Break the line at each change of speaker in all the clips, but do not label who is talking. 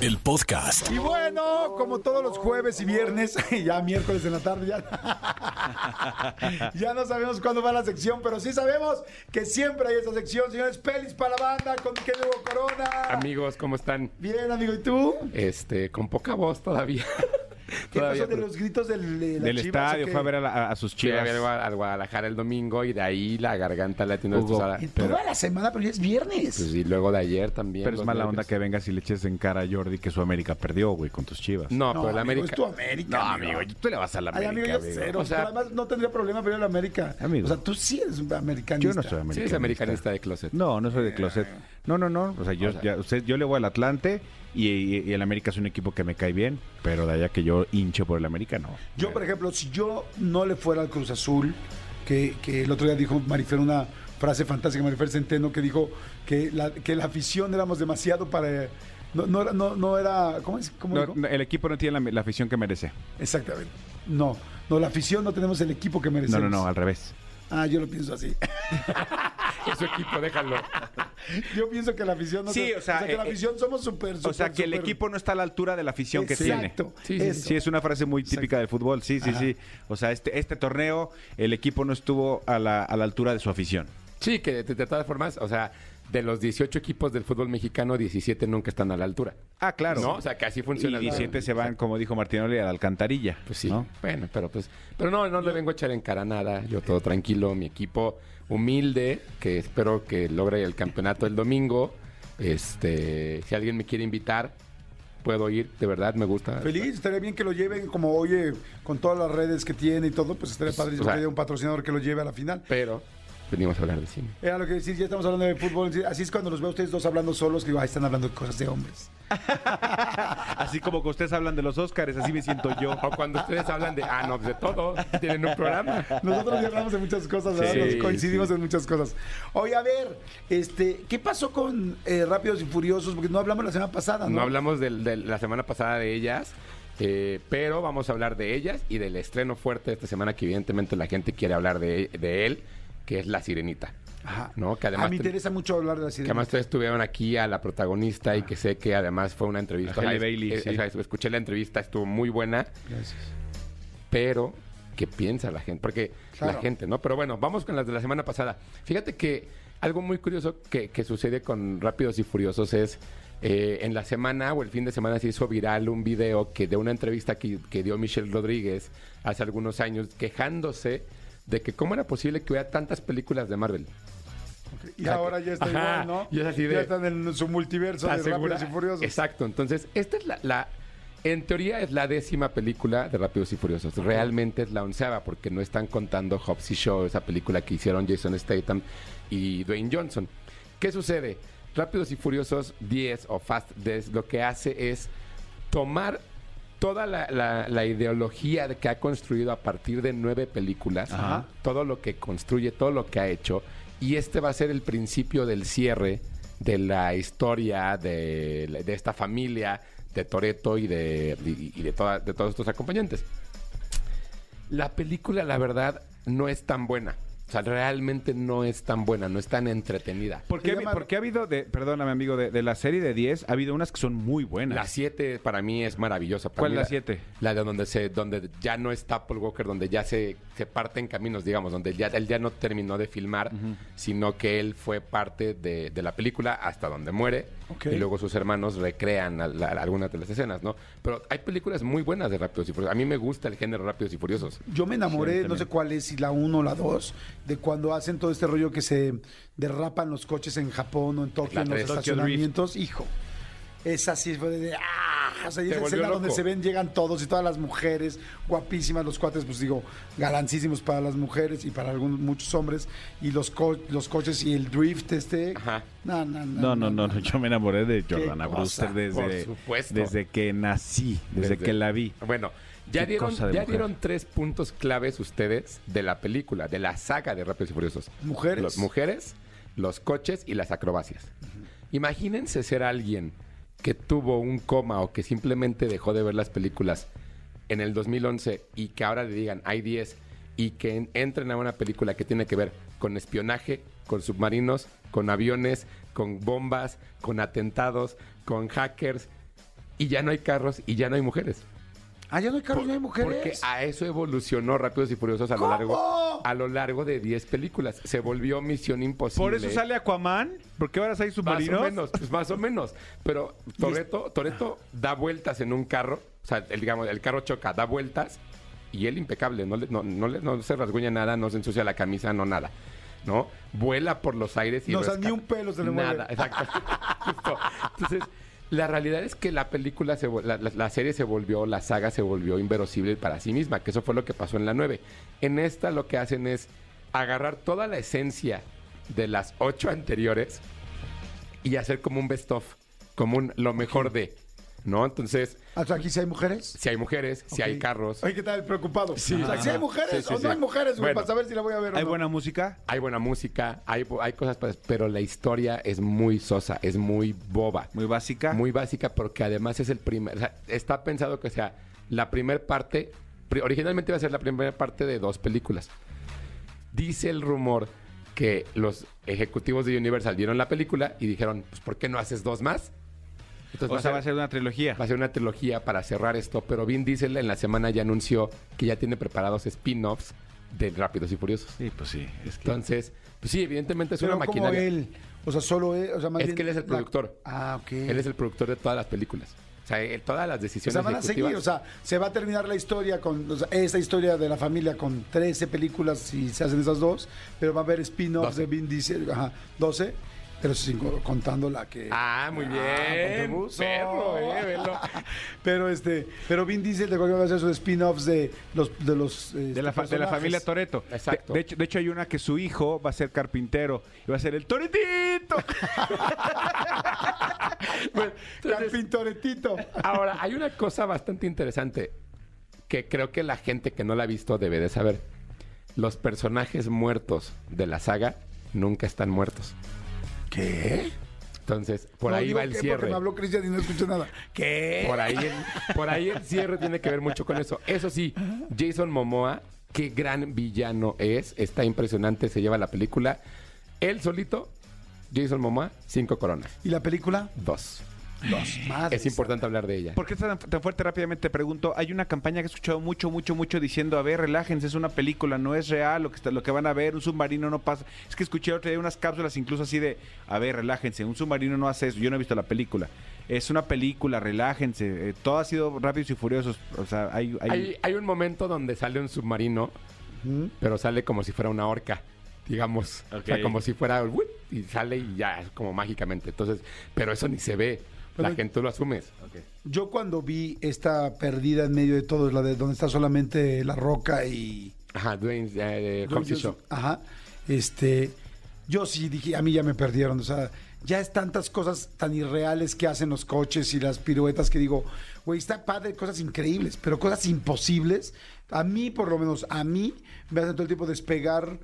el podcast.
Y bueno, como todos los jueves y viernes, ya miércoles en la tarde, ya, ya no sabemos cuándo va la sección, pero sí sabemos que siempre hay esta sección, señores. Pelis para la banda con querido Corona.
Amigos, ¿cómo están?
Bien, amigo, ¿y tú?
Este, con poca voz todavía.
¿Qué
Todavía,
pasó de los gritos del, de
Del
Chivas,
estadio, fue a ver a, la- a sus
a
chivas.
ver a a Guadalajara el domingo y de ahí la garganta la tiene
Hugo,
destrozada.
En
Pero,
toda la semana, pero ya es viernes.
pues, y luego de ayer también.
Pero es mala
nervios.
onda que vengas y le eches en cara a Jordi que su América perdió, güey, con tus chivas.
No,
no,
pero el América.
es tu América.
No, amigo, tú le vas a la
Ay,
América,
amigo, yo
amigo.
cero.
O sea-
además no tendría problema, pero yo la América.
Amigo.
O sea, tú sí eres un americanista.
Yo no soy
Sí,
americanista.
es americanista de closet.
No, no soy de closet. No, no, no. O sea, yo,
O sea-
ya- usted, yo le voy al Atlante y, y- y el América es un equipo que me cae bien, pero de allá que yo hinche por el América, no.
Yo, por ejemplo, si yo no le fuera al Cruz Azul, que, que el otro día dijo Marifer una frase fantástica, Marifer Centeno, que dijo que la, que la afición éramos demasiado para... No, no, era- no, no era... ¿Cómo es? ¿Cómo
No,
dijo?
no, el equipo no tiene la, la afición que merece.
Exactamente. No, no, la afición no tenemos el equipo que
No,
merecemos.
no, no, al revés.
Ah, yo lo pienso así.
Es su equipo, déjalo.
yo pienso que la afición no
Sí,
se-
o sea,
que la
eh,
afición somos súper,
O sea, que el equipo no está a la altura de la afición que tiene.
Exacto.
Sí, sí,
eso.
Sí, es una frase muy típica del fútbol. Sí, sí,
Ajá.
sí. O sea, este, este torneo, el equipo no estuvo a la, a la altura de su afición.
Sí, que de, de todas formas, o sea, de los 18 equipos del fútbol mexicano, 17 nunca están a la altura.
Ah, claro.
¿No? O sea, que así funciona.
Y 17 se van, como dijo Martinoli, a la alcantarilla.
Pues sí,
¿no?
bueno, pero pues, pero no, no le vengo a echar en cara nada, yo todo tranquilo, mi equipo humilde, que espero que logre el campeonato el domingo, este, si alguien me quiere invitar, puedo ir, de verdad me gusta.
Feliz, estaría bien que lo lleven como, oye, con todas las redes que tiene y todo, pues estaría padrísimo
o sea-
que haya un patrocinador que lo lleve a la final.
Pero venimos a hablar de cine.
Era lo que decir, ya estamos hablando de fútbol. Así es cuando los veo a ustedes dos hablando solos, que digo, ahí están hablando de cosas de hombres.
Así como que ustedes hablan de los Óscares, así me siento yo.
O cuando ustedes hablan de, ah, no, de todo, tienen un programa.
Nosotros ya hablamos de muchas cosas, ¿verdad?
Sí,
Nos coincidimos
sí.
en muchas cosas. Oye, a ver, este, ¿qué pasó con eh, Rápidos y Furiosos? Porque no hablamos la semana pasada, ¿no?
No hablamos del- de, la semana pasada de ellas, eh, pero vamos a hablar de ellas y del estreno fuerte de esta semana que evidentemente la gente quiere hablar de, de él, que es La Sirenita.
Ajá.
¿no? Que
a
además
mí me
te-
interesa mucho hablar de la
Que
sirena.
además ustedes tuvieron aquí a la protagonista y que sé que además fue una entrevista.
A Halle Bailey, sí.
escuché la entrevista, estuvo muy buena,
Gracias.
pero ¿qué piensa la gente? Porque
Claro.
la gente, ¿no? Pero bueno, vamos con las de la semana pasada. Fíjate que algo muy curioso que, que sucede con Rápidos y Furiosos es eh, en la semana o el fin de semana se hizo viral un video que de una entrevista que, que dio Michelle Rodríguez hace algunos años quejándose de que cómo era posible que hubiera tantas películas de Marvel.
Y ahora ya está
Ajá,
igual, ¿no?
y es así de-
Ya están en su multiverso de. Rápidos y Furiosos.
Exacto. Entonces, esta es la, la- En teoría es la décima película de Rápidos y Furiosos. Realmente es la onceava porque no están contando Hobbs y Shaw, esa película que hicieron Jason Statham y Dwayne Johnson. ¿Qué sucede? Rápidos y Furiosos 10 o Fast 10 lo que hace es tomar toda la, la- la ideología de que ha construido a partir de nueve películas,
Ajá.
todo lo que construye, todo lo que ha hecho, y este va a ser el principio del cierre de la historia de, de esta familia de Toreto y de, y, y de, toda- de todos estos acompañantes. La película, la verdad, no es tan buena. O sea, realmente no es tan buena, no es tan entretenida.
¿Por qué,
Se
ha-
llama-
porque ha habido, de, perdóname amigo, de, de la serie de 10, ha habido unas que son muy buenas.
La 7 para mí es maravillosa. Para
¿Cuál
mí
es la siete?
La de donde se, donde ya no está Paul Walker, donde ya se, se parten caminos, digamos, donde ya, él ya no terminó de filmar, sino que él fue parte de, de la película hasta donde muere.
Ok.
Y luego sus hermanos recrean a algunas de las escenas, ¿no? Pero hay películas muy buenas de Rápidos y Furiosos. A mí me gusta el género Rápidos y Furiosos.
Yo me enamoré,
Sí,
no sé cuál es, si la 1 o la 2, de cuando hacen todo este rollo que se derrapan los coches en Japón o en Tokio, en los estacionamientos. Hijo, esa sí fue de, ¡ah! O sea, y esa escena donde se ven, llegan todos y todas las mujeres, guapísimas, los cuates, pues digo, galancísimos para las mujeres y para algunos, muchos hombres, y los, co- los coches y el drift este.
Ajá.
No, no, no.
No, no, no, no, yo me enamoré de Jordana Brewster desde,
por supuesto.
desde que nací, desde,
Desde-
que la vi.
Bueno, ya, dieron,
cosa de
ya
mujer.
dieron tres puntos claves ustedes de la película, de la saga de Rápidos y Furiosos.
Mujeres.
Las mujeres, los coches y las acrobacias. Imagínense ser alguien que tuvo un coma o que simplemente dejó de ver las películas en el 2011 y que ahora le digan hay 10 y que en- entren a una película que tiene que ver con espionaje, con submarinos, con aviones, con bombas, con atentados, con hackers y ya no hay carros y ya no hay mujeres.
Ah, ya no hay carros, no hay
Porque
mujeres.
a eso evolucionó Rápidos y Furiosos a lo
¿Cómo?
largo a lo largo de 10 películas. Se volvió Misión Imposible.
Por eso sale Aquaman, porque ahora hay
más
submarinos.
o menos, pues más o menos. Pero Toreto, Toreto da vueltas en un carro, o sea, el, digamos, el carro choca, da vueltas y él impecable, no, le- no, no, se rasguña nada, no se ensucia la camisa, no nada. ¿No? Vuela por los aires y
No, o sea, ni un pelo se le mueve.
Nada, exacto. Justo. Entonces, la realidad es que la película, se, la, la- serie se volvió, la saga se volvió inverosímil para sí misma, que eso fue lo que pasó en la 9. En esta lo que hacen es agarrar toda la esencia de las ocho anteriores y hacer como un best of, como un lo mejor de, ¿no? Entonces,
Ah, o aquí sí hay mujeres.
si hay mujeres, si hay carros,
Oye, ¿qué tal? Preocupado.
Sí.
O sea, si hay mujeres
Sí, sí,
o
sí.
no hay mujeres, güey,
Bueno.
para saber si la voy a ver o
Hay
no.
buena música.
hay buena música, hay, hay cosas, pero la historia es muy sosa, es muy boba.
Muy básica.
Muy básica porque además es el primer, o sea, está pensado que sea la primera parte, pri- originalmente iba a ser la primera parte de dos películas. Dice el rumor que los ejecutivos de Universal vieron la película y dijeron, pues ¿por qué no haces dos más? Entonces
o sea, va a ser una trilogía.
va a ser una trilogía para cerrar esto, pero Vin Diesel en la semana ya anunció que ya tiene preparados spin-offs de Rápidos y Furiosos.
Sí, pues sí. Es que...
Entonces, pues sí, evidentemente es
Pero
una
como
maquinaria.
él. O sea, solo él. O sea, más
Es
bien
que él es el
la-
productor.
Ah, ok.
Él es el productor de todas las películas. O sea, él- todas las
O
decisiones
sea, van a seguir, o sea, se va a terminar la historia con, o sea, esta historia de la familia con 13 películas si se hacen esas dos, pero va a haber spin-offs de Vin Diesel, ajá, 12, pero sin, contando la que...
Ah, muy bien.
Ponte buzo.
perro, eh, velo.
Pero este, pero Vin Diesel de cualquier manera hacer sus spin-offs de los de los este,
De la, fa- de la familia Toreto.
Exacto.
De, de hecho, de hecho, hay una que su hijo va a ser carpintero y va a ser el Toretito.
Bueno,
Carpintoretito.
ahora, hay una cosa bastante interesante que creo que la gente que no la ha visto debe de saber. Los personajes muertos de la saga nunca están muertos.
¿Qué?
Entonces, por
No,
ahí
digo
va el
que porque
cierre.
me habló Cristian y no escuché nada. ¿Qué?
Por ahí, el, por ahí el cierre tiene que ver mucho con eso. Eso sí, Jason Momoa, qué gran villano es. Está impresionante, se lleva la película. Él solito, Jason Momoa, cinco coronas.
¿Y la película?
Dos. Es importante hablar de ella.
¿Por qué está tan, tan fuerte? Rápidamente te pregunto. Hay una campaña que he escuchado mucho, mucho, mucho diciendo, a ver, relájense, es una película, no es real lo que, está, lo que van a ver, un submarino no pasa. Es que escuché otro día unas cápsulas incluso así de, a ver, relájense, un submarino no hace eso. Yo no he visto la película. Es una película, relájense. eh, todo ha sido rápidos y furiosos. O sea, hay... hay-
Hay, hay un momento donde sale un submarino, pero sale como si fuera una orca, digamos. O sea,
Ok.
como si fuera... Y sale y ya, como mágicamente. Entonces, pero eso ni se ve. La gente lo asume.
Yo cuando vi esta perdida en medio de todo, la de donde está solamente La Roca y...
Ajá, Dwayne, eh,
yo-
Shaw.
Ajá. Este, yo sí dije, a mí ya me perdieron. O sea, ya es tantas cosas tan irreales que hacen los coches y las piruetas que digo, güey, está padre, cosas increíbles, pero cosas imposibles. A mí, por lo menos, a mí me hacen todo el tiempo despegar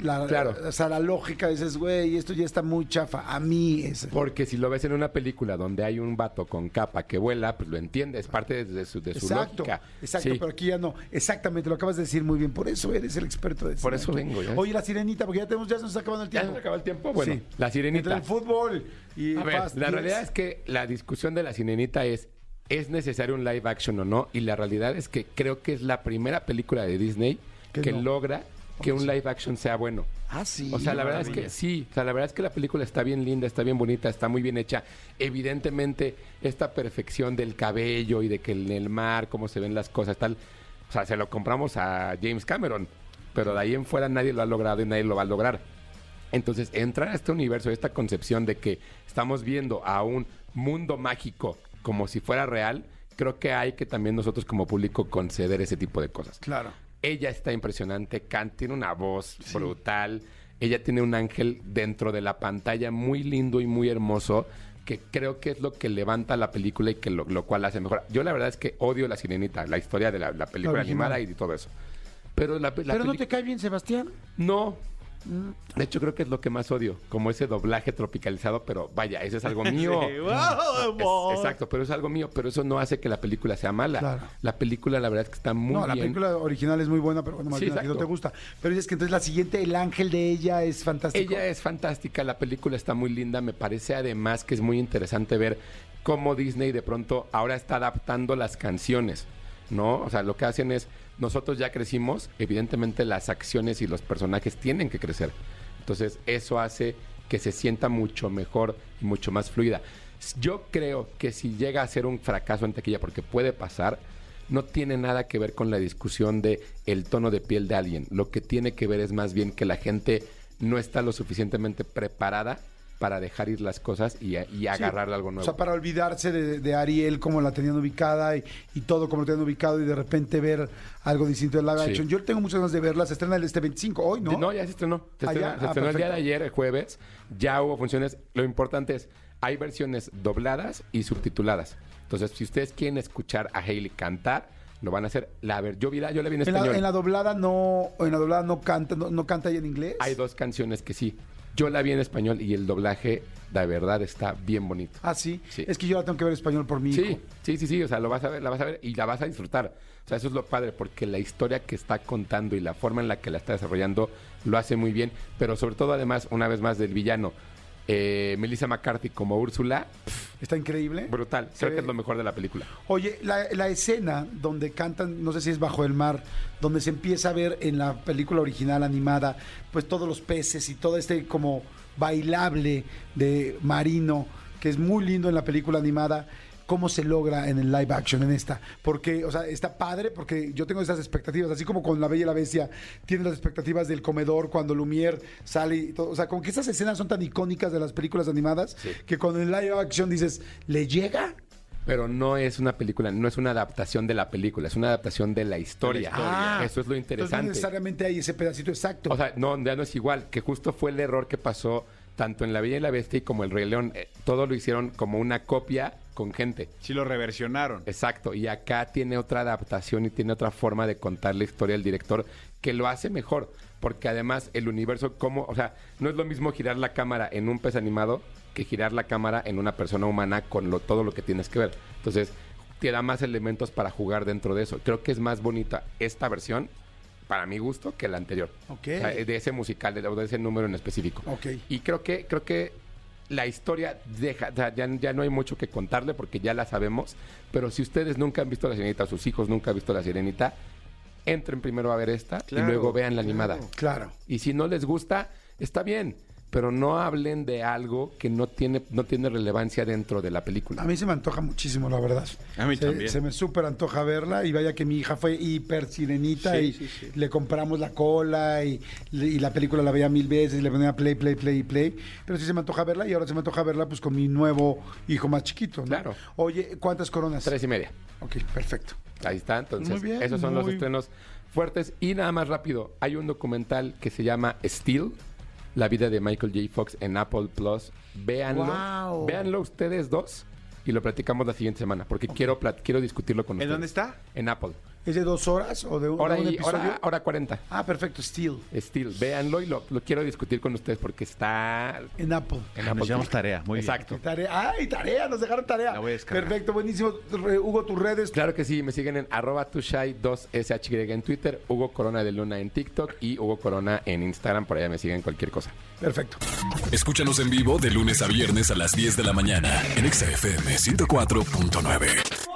la,
Claro.
o sea, la lógica. Dices, güey, esto ya está muy chafa. A mí es...
Porque si lo ves en una película donde hay un vato con capa que vuela, pues lo entiendes, parte de su, de su
Exacto,
lógica.
exacto,
Sí.
pero aquí ya no. Exactamente, lo acabas de decir muy bien. Por eso eres el experto de
Por eso vengo, ya.
Oye, la sirenita, porque ya tenemos, ya se nos está acabando el
¿Ya
tiempo.
se acabó el tiempo? Bueno,
Sí.
la
Entre
sirenita.
el fútbol y
A ver, la
10.
realidad es que la discusión de la sirenita es, ¿es necesario un live action o no? Y la realidad es que creo que es la primera película de Disney
Que no.
logra que un live action sea bueno.
Ah, sí.
O sea, la verdad es que sí, o sea, la verdad es que la película está bien linda, está bien bonita, está muy bien hecha. Evidentemente, esta perfección del cabello y de que en el mar, cómo se ven las cosas, tal, o sea, se lo compramos a James Cameron, pero de ahí en fuera nadie lo ha logrado y nadie lo va a lograr. Entonces, entrar a este universo, esta concepción de que estamos viendo a un mundo mágico como si fuera real, creo que hay que también nosotros como público conceder ese tipo de cosas.
Claro.
Ella está impresionante, Kant tiene una voz brutal, ella tiene un ángel dentro de la pantalla muy lindo y muy hermoso que creo que es lo que levanta la película y que lo, lo cual hace mejor. Yo la verdad es que odio la sirenita, la historia de la, la película
La
animada y todo eso. Pero la, la
¿Pero no te cae bien, Sebastián?
no. De hecho, creo que es lo que más odio, como ese doblaje tropicalizado, pero vaya, eso es algo mío.
Sí, wow,
Es- exacto, pero es algo mío, pero eso no hace que la película sea mala.
Claro.
La película, la verdad es que está muy
no, la
bien.
película original es muy buena, pero bueno,
Sí,
ti no te gusta. Pero dices que entonces la siguiente, el ángel de ella es fantástico.
Ella es fantástica, la película está muy linda, me parece además que es muy interesante ver cómo Disney de pronto ahora está adaptando las canciones, ¿no? O sea, lo que hacen es, nosotros ya crecimos, evidentemente las acciones y los personajes tienen que crecer. Entonces, eso hace que se sienta mucho mejor y mucho más fluida. Yo creo que si llega a ser un fracaso en taquilla, porque puede pasar, no tiene nada que ver con la discusión de el tono de piel de alguien. Lo que tiene que ver es más bien que la gente no está lo suficientemente preparada para dejar ir las cosas y, y agarrarle algo
O
nuevo.
sea, para olvidarse de, de Ariel como la tenían ubicada y, y todo como lo tenían ubicado y de repente ver algo distinto de live
Sí.
action. Yo tengo muchas ganas de verla. Se estrena el este 25, hoy, ¿no?
¿no? ya se estrenó. Se
Ah,
estrenó,
ya.
se
Ah,
estrenó el día de ayer, el jueves. Ya hubo funciones. Lo importante es, hay versiones dobladas y subtituladas. Entonces, si ustedes quieren escuchar a Hailey cantar, lo van a hacer. La ver, yo, vi la- yo la vi en
En
español.
la, en la doblada no, en la doblada no canta, no, no canta en inglés.
Hay dos canciones que sí. Yo la vi en español y el doblaje, de verdad, está bien bonito.
Ah, sí.
Sí.
Es que yo la tengo que ver en español por hijo.
Sí, sí, sí, sí, o sea, lo vas a ver, la vas a ver y la vas a disfrutar. O sea, eso es lo padre, porque la historia que está contando y la forma en la que la está desarrollando lo hace muy bien, pero sobre todo, además, una vez más, del villano, eh, Melissa McCarthy como Úrsula,
Está increíble.
brutal. Creo
Sí.
que es lo mejor de la película.
Oye, la, la escena donde cantan, no sé si es bajo el mar, donde se empieza a ver en la película original animada, pues todos los peces y todo este como bailable de marino, que es muy lindo en la película animada. ¿Cómo se logra en el live action en esta? Porque, o sea, está padre porque yo tengo esas expectativas, así como con La Bella y la Bestia tienen las expectativas del comedor cuando Lumière sale y todo. O sea, como que esas escenas son tan icónicas de las películas animadas
Sí.
que con el live action dices, ¿le llega?
Pero no es una película, no es una adaptación de la película, es una adaptación de la historia.
Ah,
Eso es lo
Entonces no
interesante.
necesariamente hay ese pedacito exacto.
O sea, no, ya no es igual, que justo fue el error que pasó tanto en La Bella y la Bestia y como El Rey León. Eh, todo lo hicieron como una copia con gente.
Sí lo reversionaron.
Exacto, y acá tiene otra adaptación y tiene otra forma de contar la historia del director que lo hace mejor, porque además el universo, como, o sea, no es lo mismo girar la cámara en un pez animado que girar la cámara en una persona humana con lo, todo lo que tienes que ver. Entonces, te da más elementos para jugar dentro de eso. Creo que es más bonita esta versión, para mi gusto, que la anterior.
Ok.
O sea, de ese musical, de, de ese número en específico.
Ok.
Y creo que, creo que la historia deja, o sea, ya, ya no hay mucho que contarle porque ya la sabemos. Pero si ustedes nunca han visto la sirenita, sus hijos nunca han visto la sirenita, entren primero a ver esta
Claro,
y luego vean la animada.
Claro.
Y si no les gusta, está bien. Pero no hablen de algo que no tiene, no tiene relevancia dentro de la película.
A mí se me antoja muchísimo, la verdad.
A mí
se,
también.
Se me súper antoja verla y vaya que mi hija fue hiper sirenita
Sí,
y
sí, sí.
le compramos la cola y, y la película la veía mil veces y le ponía play, play, play, play. Pero sí se me antoja verla y ahora se me antoja verla pues con mi nuevo hijo más chiquito, ¿no?
Claro.
Oye, ¿cuántas coronas?
Tres y media.
Ok, perfecto.
Ahí está, entonces
Muy bien,
esos son los estrenos fuertes. Y nada más rápido, hay un documental que se llama Steel, la vida de Michael J. Fox en Apple Plus. Véanlo,
Guau.
véanlo ustedes dos y lo platicamos la siguiente semana, porque quiero, plat- quiero discutirlo con
¿En
ustedes.
dónde está?
En Apple.
¿Es de dos horas o de un,
Hora,
de un
y,
episodio?
hora, hora 40.
Ah, perfecto, Steel.
Steel, véanlo y lo, lo quiero discutir con ustedes porque está
En Apple.
en
Nos
Apple
llevamos
TV.
tarea, muy bien.
Exacto.
Tarea. ¡Ay, tarea! Nos dejaron tarea.
La voy a descargar.
Perfecto, buenísimo. Hugo, tus redes.
Claro que sí, me siguen en arroba tushai2shy en Twitter, Hugo Corona de Luna en TikTok y Hugo Corona en Instagram, por allá me siguen cualquier cosa.
Perfecto.
Escúchanos en vivo de lunes a viernes a las 10 de la mañana en Exa FM 104.9.